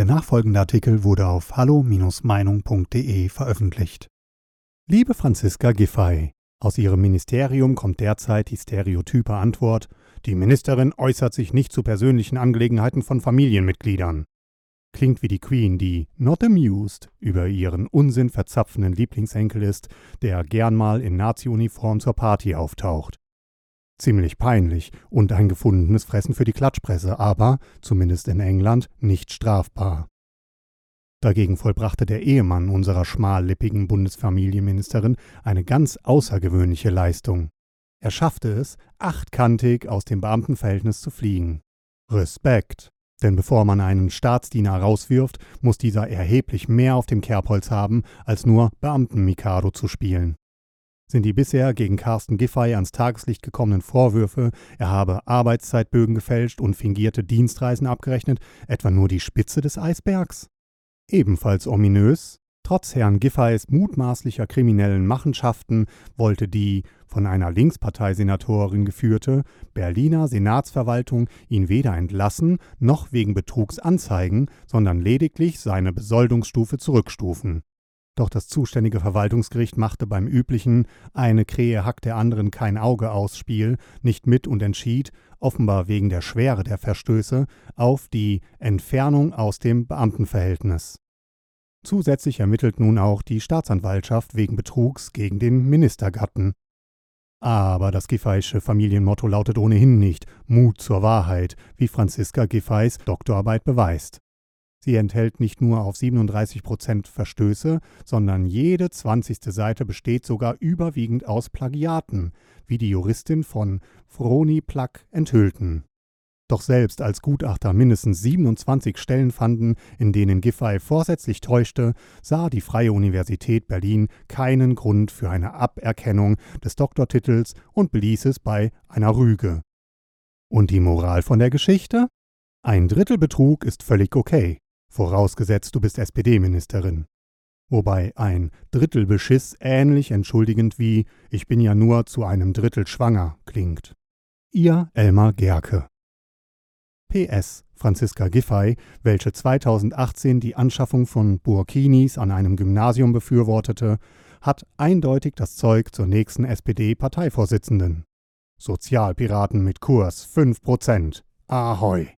Der nachfolgende Artikel wurde auf hallo-meinung.de veröffentlicht. Liebe Franziska Giffey, aus Ihrem Ministerium kommt derzeit die stereotype Antwort, die Ministerin äußert sich nicht zu persönlichen Angelegenheiten von Familienmitgliedern. Klingt wie die Queen, die not amused über ihren Unsinn verzapfenden Lieblingsenkel ist, der gern mal in Nazi-Uniform zur Party auftaucht. Ziemlich peinlich und ein gefundenes Fressen für die Klatschpresse, aber, zumindest in England, nicht strafbar. Dagegen vollbrachte der Ehemann unserer schmallippigen Bundesfamilienministerin eine ganz außergewöhnliche Leistung. Er schaffte es, achtkantig aus dem Beamtenverhältnis zu fliegen. Respekt. Denn bevor man einen Staatsdiener rauswirft, muss dieser erheblich mehr auf dem Kerbholz haben, als nur Beamten-Mikado zu spielen. Sind die bisher gegen Carsten Giffey ans Tageslicht gekommenen Vorwürfe, er habe Arbeitszeitbögen gefälscht und fingierte Dienstreisen abgerechnet, etwa nur die Spitze des Eisbergs? Ebenfalls ominös, trotz Herrn Giffeys mutmaßlicher kriminellen Machenschaften wollte die von einer Linksparteisenatorin geführte Berliner Senatsverwaltung ihn weder entlassen noch wegen Betrugs anzeigen, sondern lediglich seine Besoldungsstufe zurückstufen. Doch das zuständige Verwaltungsgericht machte beim üblichen eine Krähe hackt der anderen kein Auge aus Spiel nicht mit und entschied, offenbar wegen der Schwere der Verstöße, auf die Entfernung aus dem Beamtenverhältnis. Zusätzlich ermittelt nun auch die Staatsanwaltschaft wegen Betrugs gegen den Ministergatten. Aber das Giffeysche Familienmotto lautet ohnehin nicht Mut zur Wahrheit, wie Franziska Giffeys Doktorarbeit beweist. Sie enthält nicht nur auf 37 Prozent Verstöße, sondern jede zwanzigste Seite besteht sogar überwiegend aus Plagiaten, wie die Juristin von Froni Plack enthüllten. Doch selbst als Gutachter mindestens 27 Stellen fanden, in denen Giffey vorsätzlich täuschte, sah die Freie Universität Berlin keinen Grund für eine Aberkennung des Doktortitels und beließ es bei einer Rüge. Und die Moral von der Geschichte? Ein Drittel Betrug ist völlig okay vorausgesetzt du bist SPD-Ministerin. Wobei ein Drittel Beschiss ähnlich entschuldigend wie Ich bin ja nur zu einem Drittel schwanger klingt. Ihr Elmar Gerke. PS Franziska Giffey, welche 2018 die Anschaffung von Burkinis an einem Gymnasium befürwortete, hat eindeutig das Zeug zur nächsten SPD-Parteivorsitzenden. Sozialpiraten mit Kurs 5%. Ahoi!